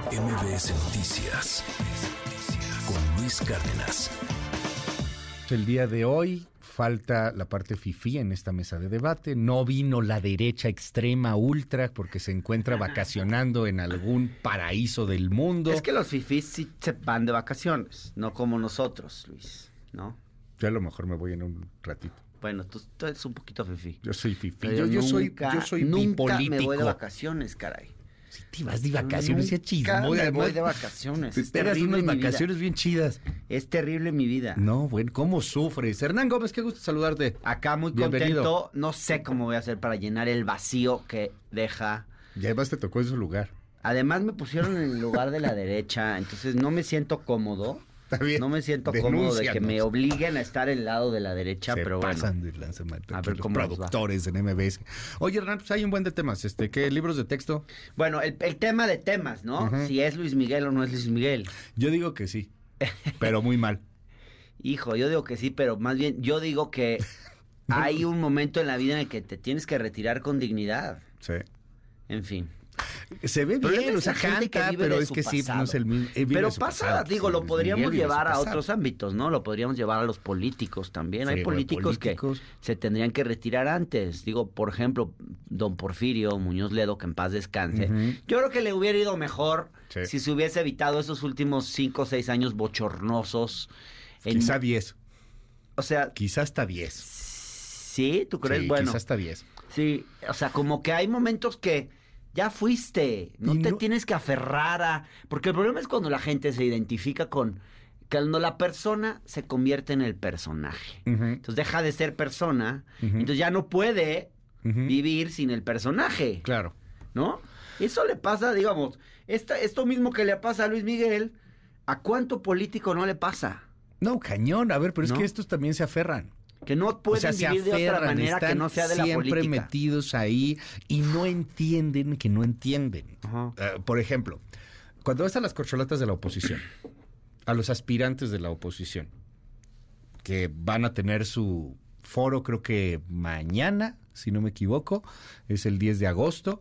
MBS Noticias con Luis Cárdenas. El día de hoy falta la parte FIFI en esta mesa de debate. No vino la derecha extrema ultra porque se encuentra vacacionando en algún paraíso del mundo. Es que los fifís sí se van de vacaciones, no como nosotros, Luis, ¿no? Yo a lo mejor me voy en un ratito. Bueno, tú, tú eres un poquito fifí. Yo soy FIFI. Pero Yo, yo soy, nunca- yo soy nunca me voy de vacaciones, caray. Si te vas de vacaciones, ya chismo. me voy de vacaciones. Te Es pegas terrible unas vida. vacaciones bien chidas. Es terrible mi vida. No, bueno, ¿cómo sufres? Hernán Gómez, qué gusto saludarte. Acá muy Bienvenido. contento. No sé cómo voy a hacer para llenar el vacío que deja. Ya además te tocó en su lugar. Además me pusieron en el lugar de la derecha, entonces no me siento cómodo. Está bien. No me siento cómodo de que me obliguen a estar el lado de la derecha, Se pero bueno. pasan de lanza, A ver los cómo productores en MBS. Oye, Hernán, pues hay un buen de temas. Este, ¿Qué libros de texto? Bueno, el, el tema de temas, ¿no? Si es Luis Miguel o no es Luis Miguel. Yo digo que sí, pero muy mal. Hijo, yo digo que sí, pero más bien yo digo que hay un momento en la vida en el que te tienes que retirar con dignidad. Sí. En fin. Se ve Pero bien, o sea, gente que canta, vive pero de es su que sí, pasado. no es el mismo. eh, Pero pasa, pasado, digo, sí, lo podríamos Miguel llevar a otros ámbitos, ¿no? Lo podríamos llevar a los políticos también. Hay políticos, políticos. que se tendrían que retirar antes. Digo, por ejemplo, don Porfirio Muñoz Ledo, que en paz descanse. Yo creo que le hubiera ido mejor Sí. si se hubiese evitado esos últimos cinco o seis años bochornosos. en- Quizá 10, o sea, quizá hasta 10. sí, ¿tú crees? Bueno, quizá hasta 10. Sí, o sea, como que hay momentos que ya fuiste, no te tienes que aferrar a... Porque el problema es cuando la gente se identifica con... Cuando la persona se convierte en el personaje. Entonces deja de ser persona, entonces ya no puede vivir sin el personaje, Claro. ¿no? Eso le pasa, digamos, esta, esto mismo que le pasa a Luis Miguel, ¿a cuánto político no le pasa? No, cañón. A ver, pero es que estos también se aferran. Que no O pueden sea, se vivir de otra manera que no sea de la siempre política. metidos ahí y no entienden que no entienden. Eh, por ejemplo, cuando vas a las corcholatas de la oposición, a los aspirantes de la oposición, que van a tener su foro creo que mañana, si no me equivoco, es el 10 de agosto,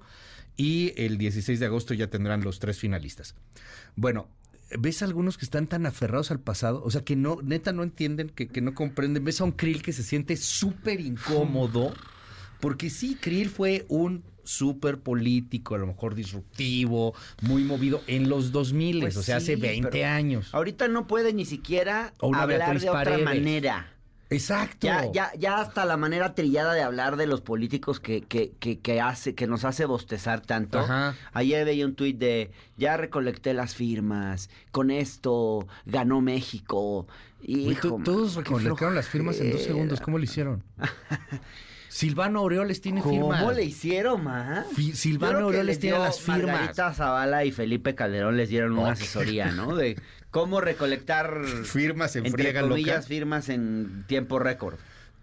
y el 16 de agosto ya tendrán los tres finalistas. Bueno, ves a algunos que están tan aferrados al pasado, o sea, que no, neta no entienden, que, que no comprenden, ves a un Krill que se siente súper incómodo, porque sí, Krill fue un súper político, a lo mejor disruptivo, muy movido en los 2000, Pues o sea, hace sí, 20 pero años. Ahorita no puede ni siquiera hablar de otra manera. Exacto. Ya, ya, ya hasta la manera trillada de hablar de los políticos que, que, que, que hace, que nos hace bostezar tanto. Ajá. Ayer veía un tuit de ya recolecté las firmas, con esto ganó México. Hijo, todos recolectaron las firmas en dos segundos. ¿Cómo lo hicieron? Silvano Aureoles tiene firmas. ¿Cómo le hicieron, ma? Fi- Silvano Aureoles les tiene las firmas. Margarita Zavala y Felipe Calderón les dieron una asesoría, ¿no? De cómo recolectar Firmas en entre friega comillas, loca. firmas en tiempo récord.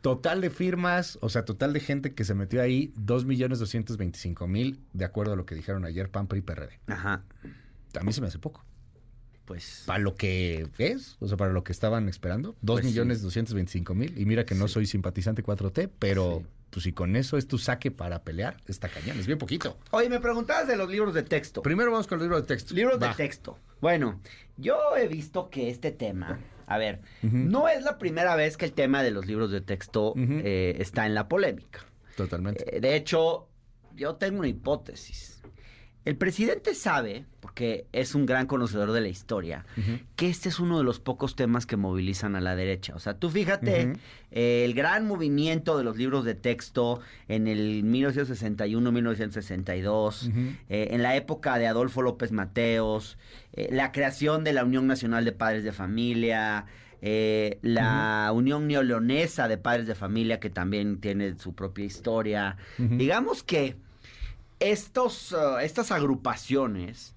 Total de firmas, o sea, total de gente que se metió ahí, 2.225.000, de acuerdo a lo que dijeron ayer PAN, PRI y PRD. Ajá. A mí se me hace poco. Pues. Para lo que es, o sea, para lo que estaban esperando, Pues sí. 2.225.000. Y mira que no Sí. soy simpatizante 4T, pero Sí. pues si con eso es tu saque para pelear, está cañón, es bien poquito. Oye, me preguntabas de los libros de texto. Primero vamos con el libro de texto. Libros de texto. Bueno, yo he visto que este tema, a ver, no es la primera vez que el tema de los libros de texto eh, está en la polémica. Totalmente. Eh, de hecho, yo tengo una hipótesis. El presidente sabe, porque es un gran conocedor de la historia, que este es uno de los pocos temas que movilizan a la derecha. O sea, tú fíjate, eh, el gran movimiento de los libros de texto en el 1961-1962, Ujú. eh, en la época de Adolfo López Mateos, eh, la creación de la Unión Nacional de Padres de Familia, eh, la Unión Neoleonesa de Padres de Familia, que también tiene su propia historia. Digamos que estos, uh, estas agrupaciones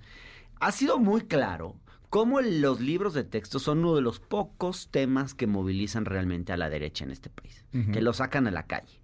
ha sido muy claro cómo los libros de texto son uno de los pocos temas que movilizan realmente a la derecha en este país, que lo sacan a la calle.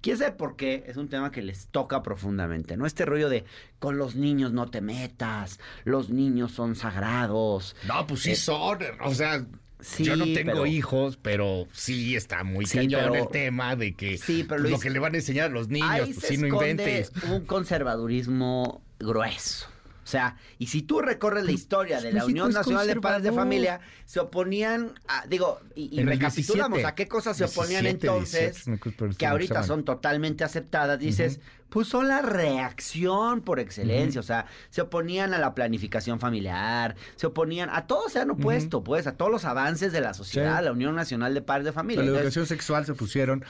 ¿Quién sabe por qué? Es un tema que les toca profundamente, ¿no? Este rollo de con los niños no te metas, los niños son sagrados. No, pues sí Eh, son, o sea, sí, yo no tengo pero- hijos, pero sí está muy Sí, cañón pero- el tema de que Sí, pero pues, lo que le van a enseñar a los niños, Ahí pues se sí, no inventes. un conservadurismo grueso. O sea, y si tú recorres la historia de la México Unión Nacional de Padres de. Familia, se oponían, a, digo, y, recapitulamos 17. a qué cosas se oponían 17, entonces, 18, me acuerdo, pero que ahorita son totalmente aceptadas, dices, pues son la reacción por excelencia, o sea, se oponían a la planificación familiar, se oponían a todo se han opuesto, pues, a todos los avances de la sociedad, Sí. la Unión Nacional de Padres de Familia. La Entonces, educación sexual se pusieron.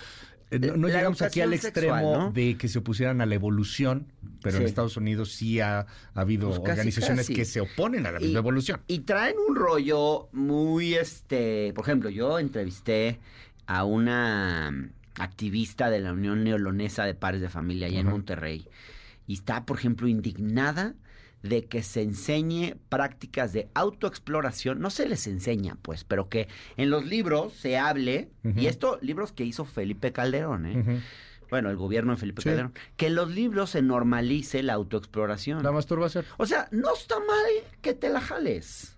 Eh, No, llegamos aquí al extremo sexual, ¿no? de que se opusieran a la evolución, pero en. Estados Unidos sí ha, ha habido Pues casi, organizaciones casi. que se oponen a la Y- misma evolución. Y traen un rollo muy, este, por ejemplo, yo entrevisté a una mm, activista de la Unión Neolonesa de Padres de Familia allá en. Monterrey. Y está, por ejemplo, indignada de que se enseñe prácticas de autoexploración. No se les enseña, pues, pero que en los libros se hable, y esto, libros que hizo Felipe Calderón, ¿eh? Bueno, el gobierno de Felipe Sí. Calderón. Que en los libros se normalice la autoexploración. La masturbación. O sea, no está mal que te la jales.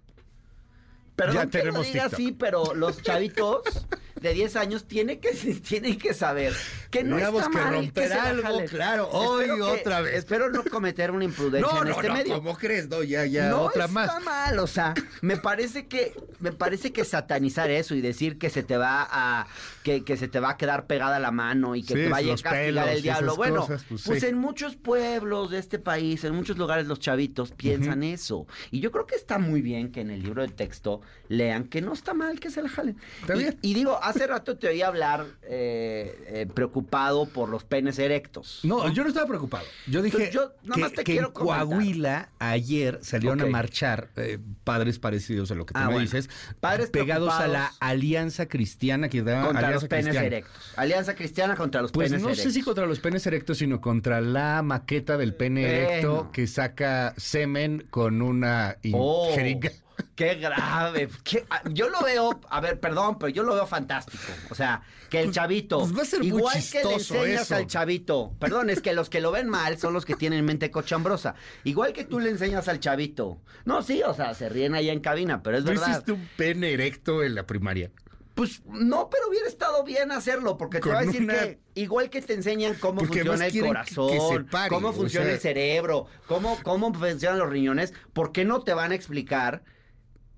Perdón Ya que lo diga TikTok. así, pero los chavitos de 10 años tienen que, tienen que saber que no Teníamos está que mal romper se la algo, jalen. claro, hoy Espero que- otra vez. Espero no cometer una imprudencia No, en no, este no, medio. ¿cómo crees? No, ya, ya, no otra está más. mal, o sea, me parece que me parece que satanizar eso y decir que se te va a que, que se te va a quedar pegada la mano y que Sí, te vaya a castigar el diablo. Bueno, cosas, pues, pues, sí. en muchos pueblos de este país, en muchos lugares los chavitos piensan eso. Y yo creo que está muy bien que en el libro de texto lean que no está mal que se la jalen. Está y, bien. y digo, hace rato te oí hablar eh, eh, preocupado por los penes erectos. No, yo no estaba preocupado. Yo dije Entonces, yo nada que, más te que quiero en. Coahuila ayer salieron a marchar eh, padres parecidos a lo que tú Ah, me bueno. dices, Padres pegados a la Alianza Cristiana que da contra Alianza los penes Cristiana. erectos. Alianza Cristiana contra los Pues penes no erectos. sé si contra los penes erectos, sino contra la maqueta del pene erecto que saca semen con una Oh, jeringa. Qué grave. Qué- ah, yo lo veo, a ver, perdón, pero yo lo veo fantástico. O sea, que el chavito, pues va a ser muy igual que le enseñas eso. al chavito, perdón, es que los que lo ven mal son los que tienen mente cochambrosa. Igual que tú le enseñas al chavito. No, sí, o sea, se ríen allá en cabina, pero es ¿No verdad. hiciste un pene erecto en la primaria? Pues no, pero hubiera estado bien hacerlo, porque te va a decir una- que igual que te enseñan cómo Porque funciona el que- que corazón, pare, cómo funciona sea- el cerebro, cómo, cómo funcionan los riñones, ¿por qué no te van a explicar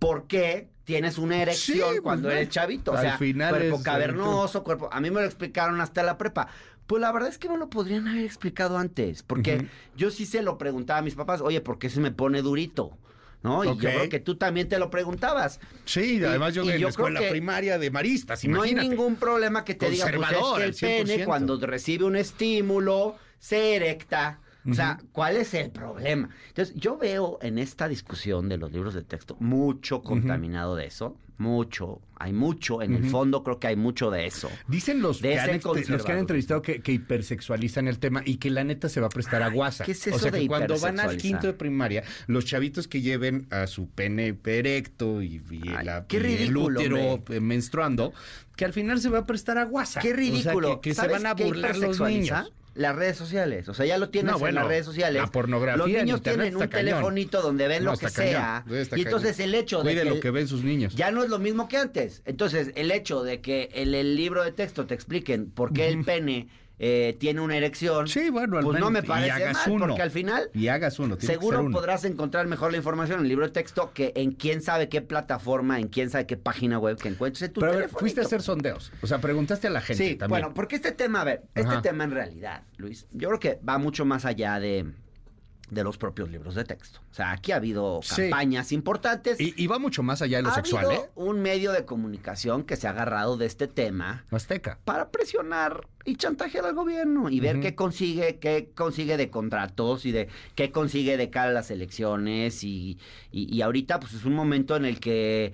por qué tienes una erección Sí, cuando no. eres chavito? O Al sea, final cuerpo es- cavernoso, cuerpo... A mí me lo explicaron hasta la prepa. Pues la verdad es que me lo podrían haber explicado antes, porque yo sí se lo preguntaba a mis papás, oye, ¿por qué se me pone durito? ¿No? Y yo creo que tú también te lo preguntabas. Sí, Y- además yo y en yo la escuela primaria de maristas, No hay ningún problema que te diga, pues es que el pene 100%. cuando recibe un estímulo se erecta. O sea, ¿cuál es el problema? Entonces, yo veo en esta discusión de los libros de texto mucho contaminado de eso, mucho, hay mucho, en el fondo creo que hay mucho de eso. Dicen los, que han, los que entrevistado que, que hipersexualizan el tema y que la neta se va a prestar a guasa. ¿qué es o eso sea de que cuando van al quinto de primaria, los chavitos que lleven a su pene erecto y, y Ay, la- qué y el ridículo, útero hombre. eh, menstruando, que al final se va a prestar a guasa. Qué O sea, ridículo. que, que se ¿Sabes van a burlar los niños. Las redes sociales. O sea, ya lo tienes No, bueno, en las redes sociales. la pornografía Los niños tienen un cañón. telefonito donde ven No, lo que cañón, sea. y entonces cañón. el hecho de que lo que ven sus niños. Ya no es lo mismo que antes. Entonces, el hecho de que en el libro de texto te expliquen por qué el pene eh, tiene una erección, Sí, bueno, al pues no menos- me y parece hagas mal, uno. porque al final Y hagas uno. seguro uno. podrás encontrar mejor la información en el libro de texto que en quién sabe qué plataforma, en quién sabe qué página web que encuentres en tu Pero a ver, telefonito. fuiste a hacer sondeos. O sea, preguntaste a la gente Sí, también. bueno, porque este tema, a ver, este Ajá. tema en realidad, Luis, yo creo que va mucho más allá de, de los propios libros de texto. O sea, aquí ha habido Sí. campañas importantes. Y, y va mucho más allá de lo ha sexual, habido ¿eh? un medio de comunicación que se ha agarrado de este tema Azteca. para presionar y chantajear al gobierno y ver qué consigue, qué consigue de contratos y de qué consigue de cara a las elecciones y, y- y ahorita pues es un momento en el que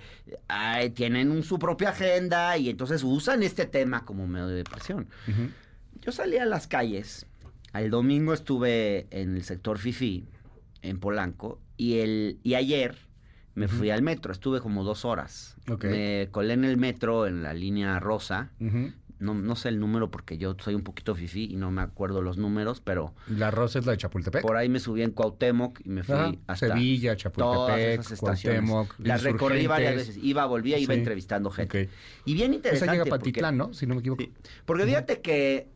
ay, tienen un- su propia agenda y entonces usan este tema como medio de presión. Yo salí a las calles. El domingo estuve en el sector Fifi, en Polanco, y el y ayer me fui al metro. Estuve como dos horas. Me colé en el metro en la línea rosa. No, no sé el número porque yo soy un poquito fifi y no me acuerdo los números, pero La rosa es la de Chapultepec. por ahí me subí en Cuauhtémoc y me fui Ajá, hasta Sevilla, todas Chapultepec, esas estaciones. Cuauhtémoc, Las recorrí varias veces. Iba, volvía, iba Sí. entrevistando gente. Y bien Esa interesante. llega a porque- Patitlán, ¿no? Si no me equivoco. Sí. Porque fíjate que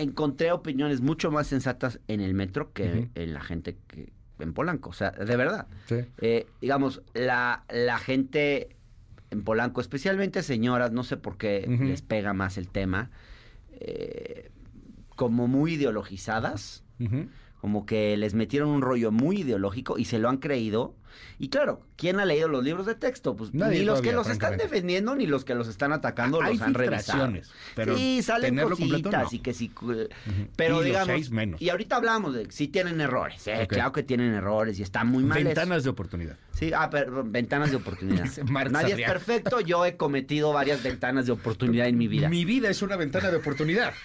encontré opiniones mucho más sensatas en el metro que en la gente que en Polanco, o sea, de verdad. Sí. Eh, digamos, la, la gente en Polanco, especialmente señoras, no sé por qué les pega más el tema, eh, como muy ideologizadas, como que les metieron un rollo muy ideológico y se lo han creído. Y claro, ¿quién ha leído los libros de texto? Pues Nadie ni los que los están defendiendo ni los que los están atacando Hay los han revisado. pero sí, salen completo, cositas no. y que sí. Pero digamos, seis menos. y ahorita hablamos de que sí tienen errores, ¿eh? Claro que tienen errores y están muy mal. eso. Ventanas de oportunidad. Sí, ah, pero ventanas de oportunidad. Nadie es perfecto, yo he cometido varias ventanas de oportunidad en mi vida. Mi vida es una ventana de oportunidad.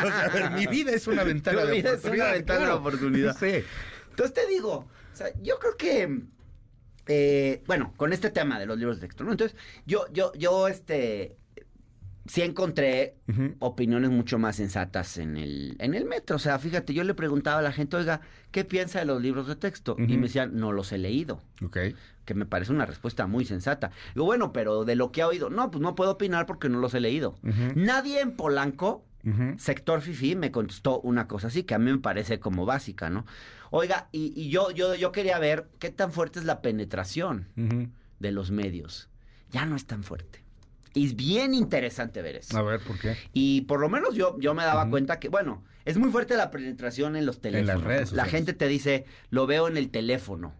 O sea, a ver, mi vida es una ventana de vida es oportunidad. una ventana de oportunidad. Sí. Entonces te digo, sea, yo creo que, eh, bueno, con este tema de los libros de texto, ¿no? Entonces, yo, yo, yo, este, sí encontré opiniones mucho más sensatas en el, en el metro. O sea, fíjate, yo le preguntaba a la gente, oiga, ¿qué piensa de los libros de texto? Y me decían, no los he leído. Ok. Que me parece una respuesta muy sensata. Digo, bueno, pero de lo que ha oído, no, pues no puedo opinar porque no los he leído. Nadie en Polanco Sector FIFI me contestó una cosa así que a mí me parece como básica, ¿no? Oiga, y, y yo, yo, yo quería ver qué tan fuerte es la penetración de los medios. Ya no es tan fuerte. Y es bien interesante ver eso. A ver, ¿por qué? Y por lo menos yo, yo me daba cuenta que, bueno, es muy fuerte la penetración en los teléfonos. redes la gente te dice, lo veo en el teléfono.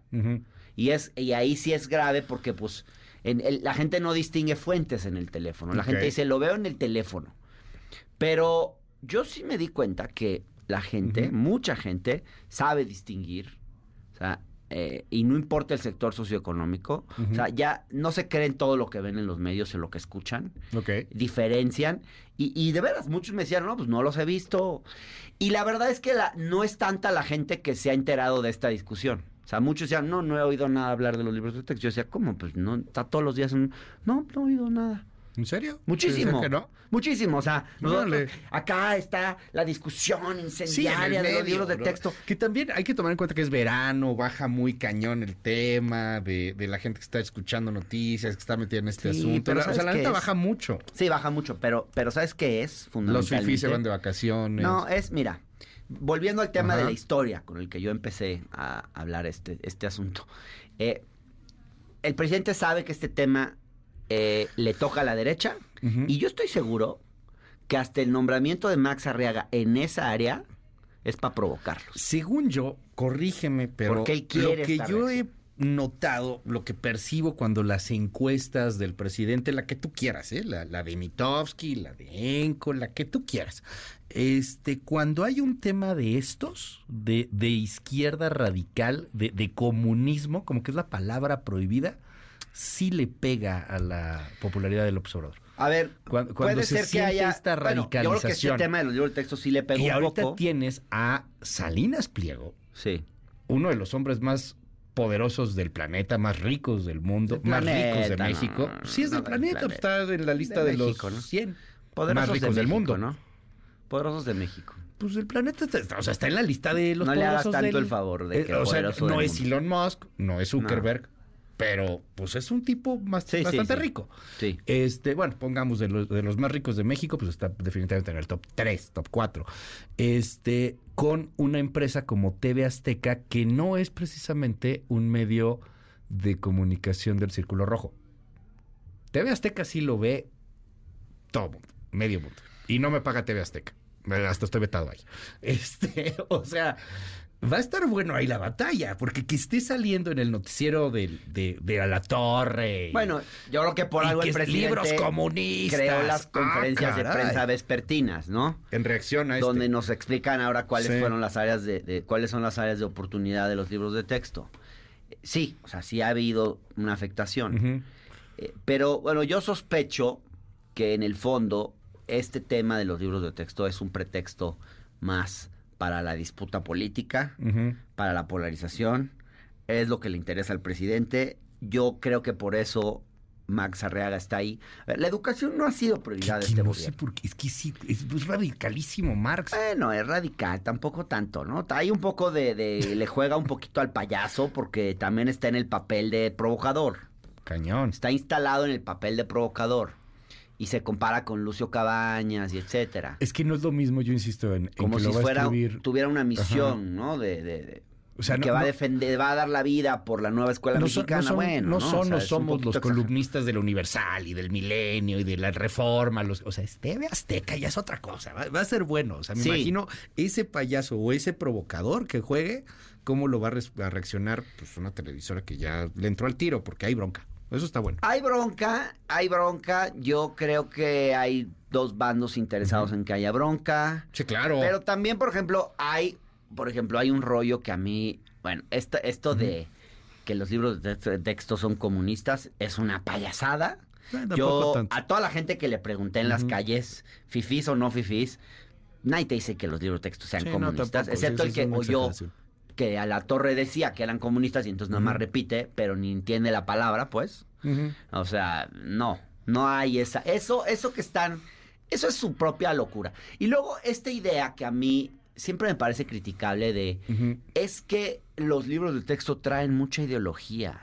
Y, es, y ahí sí es grave porque, pues, en el- la gente no distingue fuentes en el teléfono. La gente dice, lo veo en el teléfono. Pero yo sí me di cuenta que la gente, mucha gente, sabe distinguir. O sea, eh, y no importa el sector socioeconómico. O sea, ya no se creen todo lo que ven en los medios, en lo que escuchan diferencian. Y, y de veras, muchos me decían, no, pues no los he visto. Y la verdad es que la, no es tanta la gente que se ha enterado de esta discusión. O sea, muchos decían, no, no he oído nada hablar de los libros de texto. Yo decía, ¿cómo? Pues no, está todos los días en... No, no he oído nada. ¿En serio? Muchísimo. ¿Pensé que no? Muchísimo. O sea, nosotros- acá está la discusión Sí, incendiaria de los libros de texto. Que también hay que tomar en cuenta que es verano, baja muy cañón el tema de, de la gente que está escuchando noticias, que está metida en este Sí, asunto. pero o sea, ¿sabes la neta baja mucho. Sí, baja mucho, pero, pero ¿sabes qué es? Los Fundamentalmente. fifís se van de vacaciones. No, es, mira, volviendo al tema de la historia con el que yo empecé a hablar este, este asunto. eh, el presidente sabe que este tema eh, le toca a la derecha y yo estoy seguro que hasta el nombramiento de Max Arriaga en esa área es para provocarlos. Según yo, corrígeme, pero Porque él quiere lo que yo he notado, lo que percibo cuando las encuestas del presidente, la que tú quieras, ¿eh? la, la de Mitofsky, la de Enco, la que tú quieras, este, cuando hay un tema de estos, de, de izquierda radical, de, de comunismo, como que es la palabra prohibida, sí le pega a la popularidad del observador. A ver, Cuando- cuando puede se ser que haya esta bueno, yo creo que radicalización. tema de los libros de texto sí le pegó Y un ahorita poco. tienes a Salinas Pliego, Sí. uno de los hombres más poderosos del planeta, más ricos del mundo, Del más planeta, ricos de no, México. no, no, sí, es no del del planeta, pues, planeta. está en la lista De de, México, los ¿no? 100 Poderosos más ricos de del mundo. ¿no? Poderosos de México. Pues el planeta está, o sea, está en la lista de los No le hagas poderosos tanto del- el favor de Eh, que o sea, no del es. Elon Musk, no es Zuckerberg, pero pues es un tipo más, Sí, bastante sí. rico. Sí. Este, bueno, pongamos de los, de los más ricos de México, pues está definitivamente en el top 3, top 4. Este, con una empresa como TV Azteca, que no es precisamente un medio de comunicación del Círculo Rojo. TV Azteca sí lo ve todo mundo, medio mundo. Y no me paga TV Azteca. Hasta estoy vetado ahí. Este, o sea, va a estar bueno ahí la batalla, porque que esté saliendo en el noticiero de, de, a la torre. y- Bueno, yo creo que por algo que el es presidente libros comunistas. creó las Ah, conferencias de prensa vespertinas, ¿no? En reacción a este. Donde nos explican ahora cuáles Sí. fueron las áreas de, de- cuáles son las áreas de oportunidad de los libros de texto. Sí, o sea, sí ha habido una afectación. Eh, pero bueno, yo sospecho que en el fondo este tema de los libros de texto es un pretexto más para la disputa política, para la polarización, es lo que le interesa al presidente. Yo creo que por eso Max Arriaga está ahí. Ver, La educación no ha sido prioridad de este no sé por qué. Es que sí, es, es radicalísimo Marx. Bueno, es radical, tampoco tanto, ¿no? Hay un poco de, de- le juega un poquito al payaso porque también está en el papel de provocador. Cañón. Está instalado en el papel de provocador y se compara con Lucio Cabañas y etcétera. Es que no es lo mismo, yo insisto, en, en Como que si lo va a fuera escribir. tuviera una misión, ¿no? De, de- de- O sea, no- que va a no- defender, va a dar la vida por la nueva escuela no son, mexicana. no son- bueno, no ¿no? son O sea, o es un somos los columnistas del Universal y del Milenio y de la Reforma. Los, o sea, es TV Azteca ya es otra cosa. Va, va a ser bueno. O sea, me Sí. imagino ese payaso o ese provocador que juegue, cómo lo va a, a reaccionar pues una televisora que ya le entró al tiro porque hay bronca. Eso está bueno. Hay bronca, hay bronca. Yo creo que hay dos bandos interesados en que haya bronca. Sí, claro. Pero también, por ejemplo, hay, por ejemplo, hay un rollo que a mí, bueno, esto, esto de que los libros de texto, son comunistas es una payasada. Eh, Yo, tanto. a toda la gente que le pregunté en las calles, fifís o no fifís, nadie te dice que los libros de texto sean Sí, no, comunistas, tampoco. excepto Sí, el que oyó. Que a la torre decía que eran comunistas y entonces nada más repite, pero ni entiende la palabra, pues. O sea, no, no hay esa. Eso, eso que están, eso es su propia locura. Y luego esta idea que a mí siempre me parece criticable de es que los libros de texto traen mucha ideología.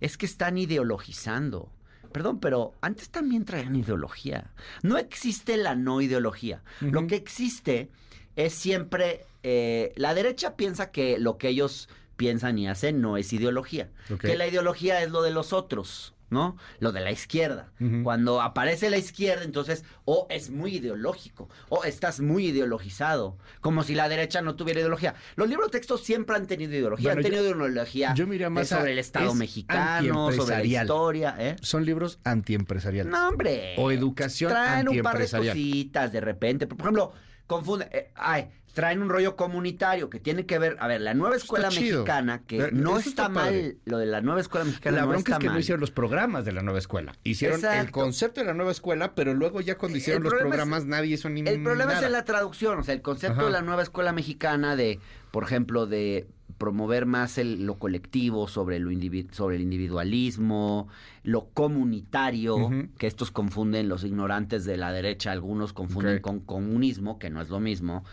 Es que están ideologizando. Perdón, pero antes también traían ideología. No existe la no ideología. Lo que existe es siempre... eh, la derecha piensa que lo que ellos piensan y hacen no es ideología. Que la ideología es lo de los otros, ¿no? Lo de la izquierda. Cuando aparece la izquierda, entonces, o es muy ideológico, o estás muy ideologizado, como si la derecha no tuviera ideología. Los libros de texto siempre han tenido ideología, Bueno, han tenido yo- ideología yo de más a- sobre el Estado es mexicano, sobre la historia, ¿eh? Son libros antiempresariales. No, hombre. O educación Traen un par de cositas de repente. Por ejemplo, confunde. eh, ay, traen un rollo comunitario que tiene que ver. A ver, la nueva escuela Está mexicana, que no está, mal. Lo de la nueva escuela mexicana La no bronca está es que mal. no hicieron los programas de la nueva escuela. Hicieron el concepto de la nueva escuela, pero luego ya cuando hicieron los problema es- programas nadie hizo ni El problema nada. es en la traducción, o sea, el concepto Ajá. de la nueva escuela mexicana de, por ejemplo, de promover más el- lo colectivo sobre, lo sobre el individualismo, lo comunitario, que estos confunden los ignorantes de la derecha, algunos confunden con comunismo, que no es lo mismo.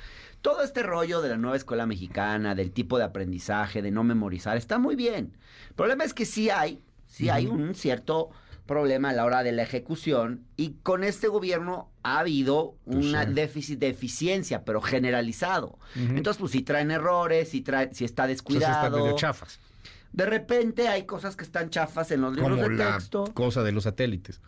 Todo este rollo de la nueva escuela mexicana, del tipo de aprendizaje, de no memorizar, está muy bien. El problema es que sí hay, sí hay un cierto problema a la hora de la ejecución y con este gobierno ha habido Pues un sí. déficit de eficiencia, pero generalizado. Entonces, pues si traen errores, si, trae, si está Entonces descuidado. están medio chafas. de repente hay cosas que están chafas en los libros Como de la texto. cosa de los satélites.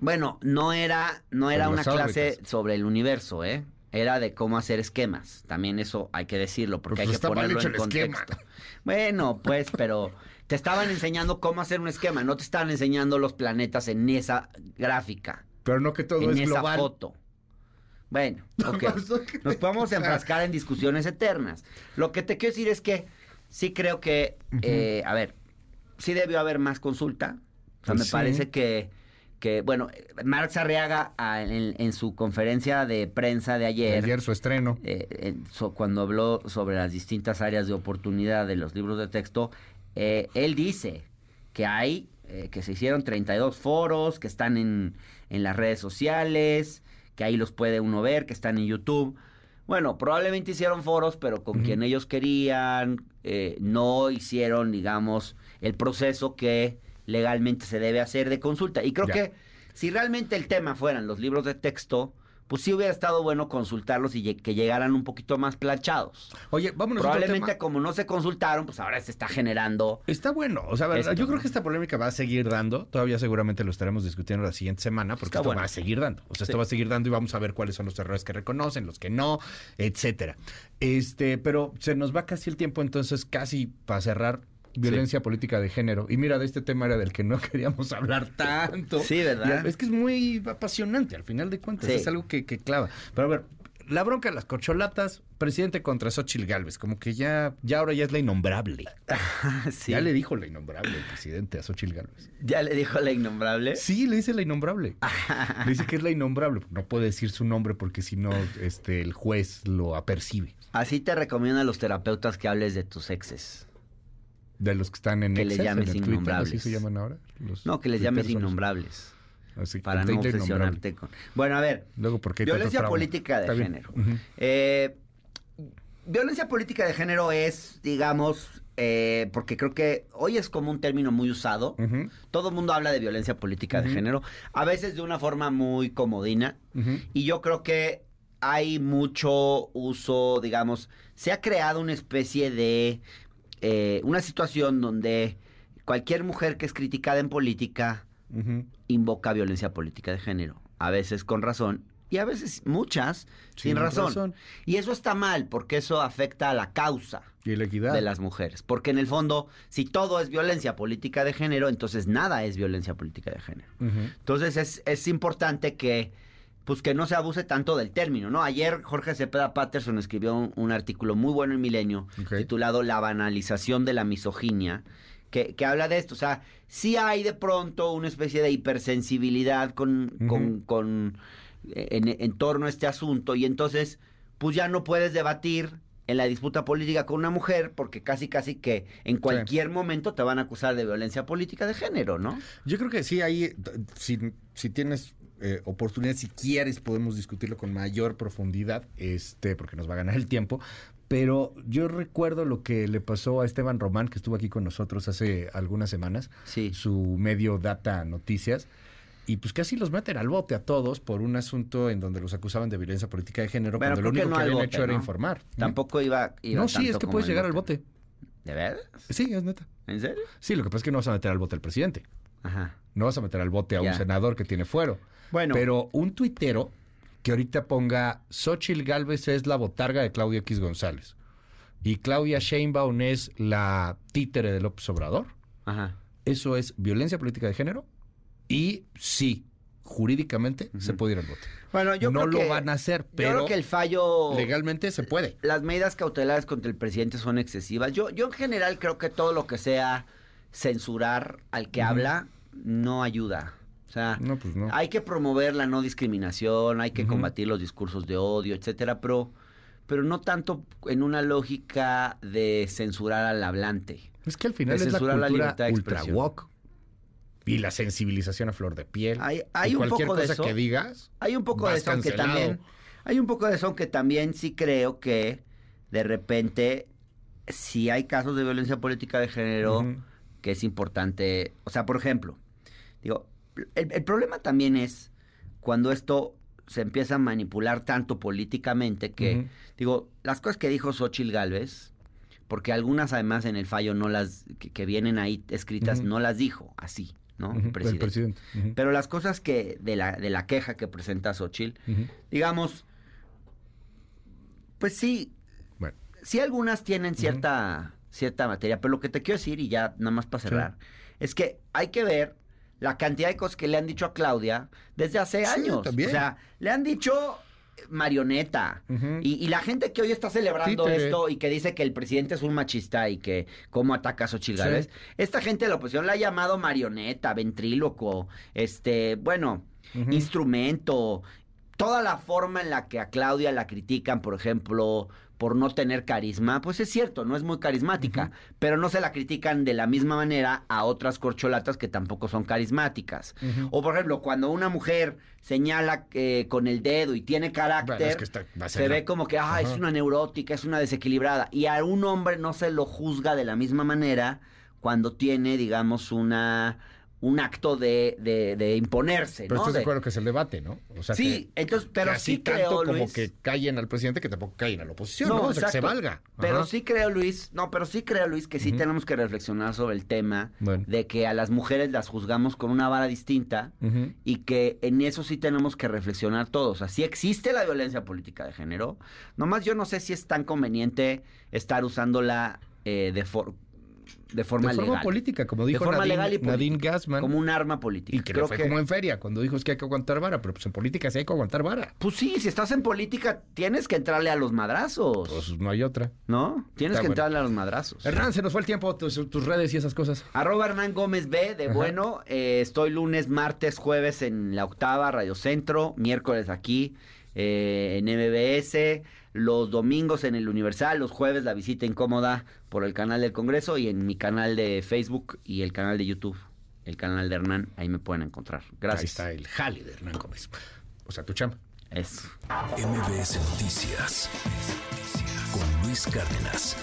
Bueno, no era, no era una las clase sobre el universo, ¿eh? Era de cómo hacer esquemas. También eso hay que decirlo, porque Pues hay que ponerlo en el esquema. contexto. Bueno, pues, pero te estaban enseñando cómo hacer un esquema, no te estaban enseñando los planetas en esa gráfica, Pero no que todo en es esa global. foto. Bueno, ok. Nos podemos enfrascar en discusiones eternas. Lo que te quiero decir es que sí creo que, eh, a ver, sí debió haber más consulta. O sea, Pues me sí. parece que, que, bueno, Marx Arriaga en, en su conferencia de prensa de ayer, Ayer su estreno. eh, en- so- cuando habló sobre las distintas áreas de oportunidad de los libros de texto, eh, él dice que hay, eh, que se hicieron 32 foros, que están en, en las redes sociales, que ahí los puede uno ver, que están en YouTube. Bueno, probablemente hicieron foros, pero con quien ellos querían, eh, no hicieron, digamos, el proceso que legalmente se debe hacer de consulta. Y creo Ya. que si realmente el tema fueran los libros de texto, pues sí hubiera estado bueno consultarlos y que llegaran un poquito más planchados. Oye, vámonos a otro Probablemente tema. como no se consultaron, pues ahora se está generando... Está bueno, o sea. Esto, yo creo ¿no? que esta polémica va a seguir dando, todavía seguramente lo estaremos discutiendo la siguiente semana, porque Está esto bueno. va a seguir dando, o sea, esto va a seguir dando y vamos a ver cuáles son los errores que reconocen, los que no, etcétera. Este, pero se nos va casi el tiempo, entonces casi para cerrar, violencia política de género. Y mira, de este tema era del que no queríamos hablar tanto. Sí, ¿verdad? Y es que es muy apasionante, al final de cuentas, Sí. es algo que, que clava. Pero a ver, la bronca de las corcholatas, presidente contra Xochitl Gálvez, como que ya, ya ahora ya es la innombrable. Sí. Ya le dijo la innombrable el presidente a Xochitl Gálvez. Ya le dijo la innombrable. Sí, le dice la innombrable. le dice que es la innombrable. No puede decir su nombre porque si no, este, el juez lo apercibe. Así te recomiendo a los terapeutas que hables de tus exes. De los que están en Que les llames en Twitter, innombrables. así se llaman ahora. Los No, que les llames innombrables. así, Para no Twitter obsesionarte con... Bueno, a ver. Luego, porque Violencia política de género. Eh, violencia política de género es, digamos, eh, porque creo que hoy es como un término muy usado. Todo el mundo habla de violencia política de género, a veces de una forma muy comodina. Y yo creo que hay mucho uso, digamos, se ha creado una especie de eh, una situación donde cualquier mujer que es criticada en política invoca violencia política de género, a veces con razón y a veces muchas sin, Sin razón. razón. Y eso está mal porque eso afecta a la causa Y la equidad. de las mujeres, porque en el fondo si todo es violencia política de género, entonces nada es violencia política de género. Entonces es, es importante que pues que no se abuse tanto del término, ¿no? Ayer Jorge Cepeda Patterson escribió un, un artículo muy bueno en Milenio titulado La banalización de la misoginia, que, que habla de esto. O sea, sí hay de pronto una especie de hipersensibilidad con, con, con- en, en torno a este asunto y entonces pues ya no puedes debatir en la disputa política con una mujer porque casi casi que en cualquier momento te van a acusar de violencia política de género, ¿no? Yo creo que sí, ahí, si, si tienes eh, oportunidad, si quieres, podemos discutirlo con mayor profundidad, este, porque nos va a ganar el tiempo. Pero yo recuerdo lo que le pasó a Esteban Román, que estuvo aquí con nosotros hace algunas semanas, Sí. su medio Data Noticias, y pues casi los meten al bote a todos por un asunto en donde los acusaban de violencia política de género, Bueno, cuando lo único no que habían bote, hecho era informar. Tampoco iba, iba No, sí, es tanto que puedes llegar al bote. ¿De verdad? Sí, es neta. ¿En serio? Sí, lo que pasa es que no vas a meter al bote al presidente. Ajá. No vas a meter al bote a Ya. un senador que tiene fuero. Bueno, Pero un tuitero que ahorita ponga Xochil Gálvez es la botarga de Claudia X González y Claudia Sheinbaum es la títere de López Obrador, ajá. eso es violencia política de género y sí, jurídicamente se puede ir al bote. Bueno, yo no creo lo que, van a hacer, yo pero creo que el fallo legalmente se puede. las medidas cautelares contra el presidente son excesivas. Yo, yo en general creo que todo lo que sea censurar al que habla no ayuda. O sea, No, pues no. hay que promover la no discriminación, hay que combatir los discursos de odio, etcétera, pero, pero no tanto en una lógica de censurar al hablante. Es que al final es la cultura libertad de ultra expresión. woke y la sensibilización a flor de piel. Hay- hay Y un cualquier poco de cosa eso. que digas, Hay un poco de eso aunque cancelado. también. Hay un poco de eso aunque también sí creo que de repente si hay casos de violencia política de género que es importante, o sea, por ejemplo, digo, el, el problema también es cuando esto se empieza a manipular tanto políticamente que, digo, las cosas que dijo Xochil Gálvez, porque algunas además en el fallo no las, que, que vienen ahí escritas, no las dijo así, ¿no? El el presidente. Pero las cosas que, de la, de la queja que presenta Xochitl, digamos, pues sí, Bueno. sí algunas tienen cierta, cierta materia, pero lo que te quiero decir, y ya nada más para cerrar, es que hay que ver la cantidad de cosas que le han dicho a Claudia desde hace Sí, años. también. O sea, le han dicho marioneta. Ujú. Y, y la gente que hoy está celebrando Títere. esto y que dice que el presidente es un machista y que cómo ataca a Xochitl Sí. Esta gente de la oposición la ha llamado marioneta, ventríloco, este, bueno, instrumento, toda la forma en la que a Claudia la critican, por ejemplo, por no tener carisma, pues es cierto, no es muy carismática, pero no se la critican de la misma manera a otras corcholatas que tampoco son carismáticas. O por ejemplo, cuando una mujer señala eh, con el dedo y tiene carácter, Bueno, es que está- va a ser se la- ve como que ah, es una neurótica, es una desequilibrada. Y a un hombre no se lo juzga de la misma manera cuando tiene, digamos, una un acto de, de, de imponerse, Pero ¿no? estás de acuerdo que es el debate, ¿no? O sea, sí, que, entonces, pero que así sí tanto creo, como Luis, que callen al presidente que tampoco callen a la oposición, ¿no? O sea, que se valga. Pero sí creo, Luis, no, pero sí creo, Luis, que sí tenemos que reflexionar sobre el tema Bueno. de que a las mujeres las juzgamos con una vara distinta y que en eso sí tenemos que reflexionar todos. Así existe la violencia política de género. Nomás yo no sé si es tan conveniente estar usándola eh, de, for- de forma de forma legal. política, como dijo forma Nadine, legal y. Nadine Gassman. Como un arma política. y que le Creo fue que- como en feria, cuando dijo es que hay que aguantar vara, pero pues en política sí hay que aguantar vara. Pues sí, si estás en política tienes que entrarle a los madrazos. Pues no hay otra. ¿No? Tienes Está que bueno. entrarle a los madrazos. Hernán, se nos fue el tiempo, tus, tus redes y esas cosas. Arroba Hernán Gómez B de Ajá. bueno. eh, estoy lunes, martes, jueves en la octava, Radio Centro, miércoles aquí eh, en MBS, los domingos en el Universal, los jueves la visita incómoda por el canal del Congreso y en mi canal de Facebook y el canal de YouTube, el canal de Hernán, ahí me pueden encontrar. Ahí Gracias. está el jale de Hernán Gómez. O sea, tu chamba. Eso. MBS Noticias con Luis Cárdenas.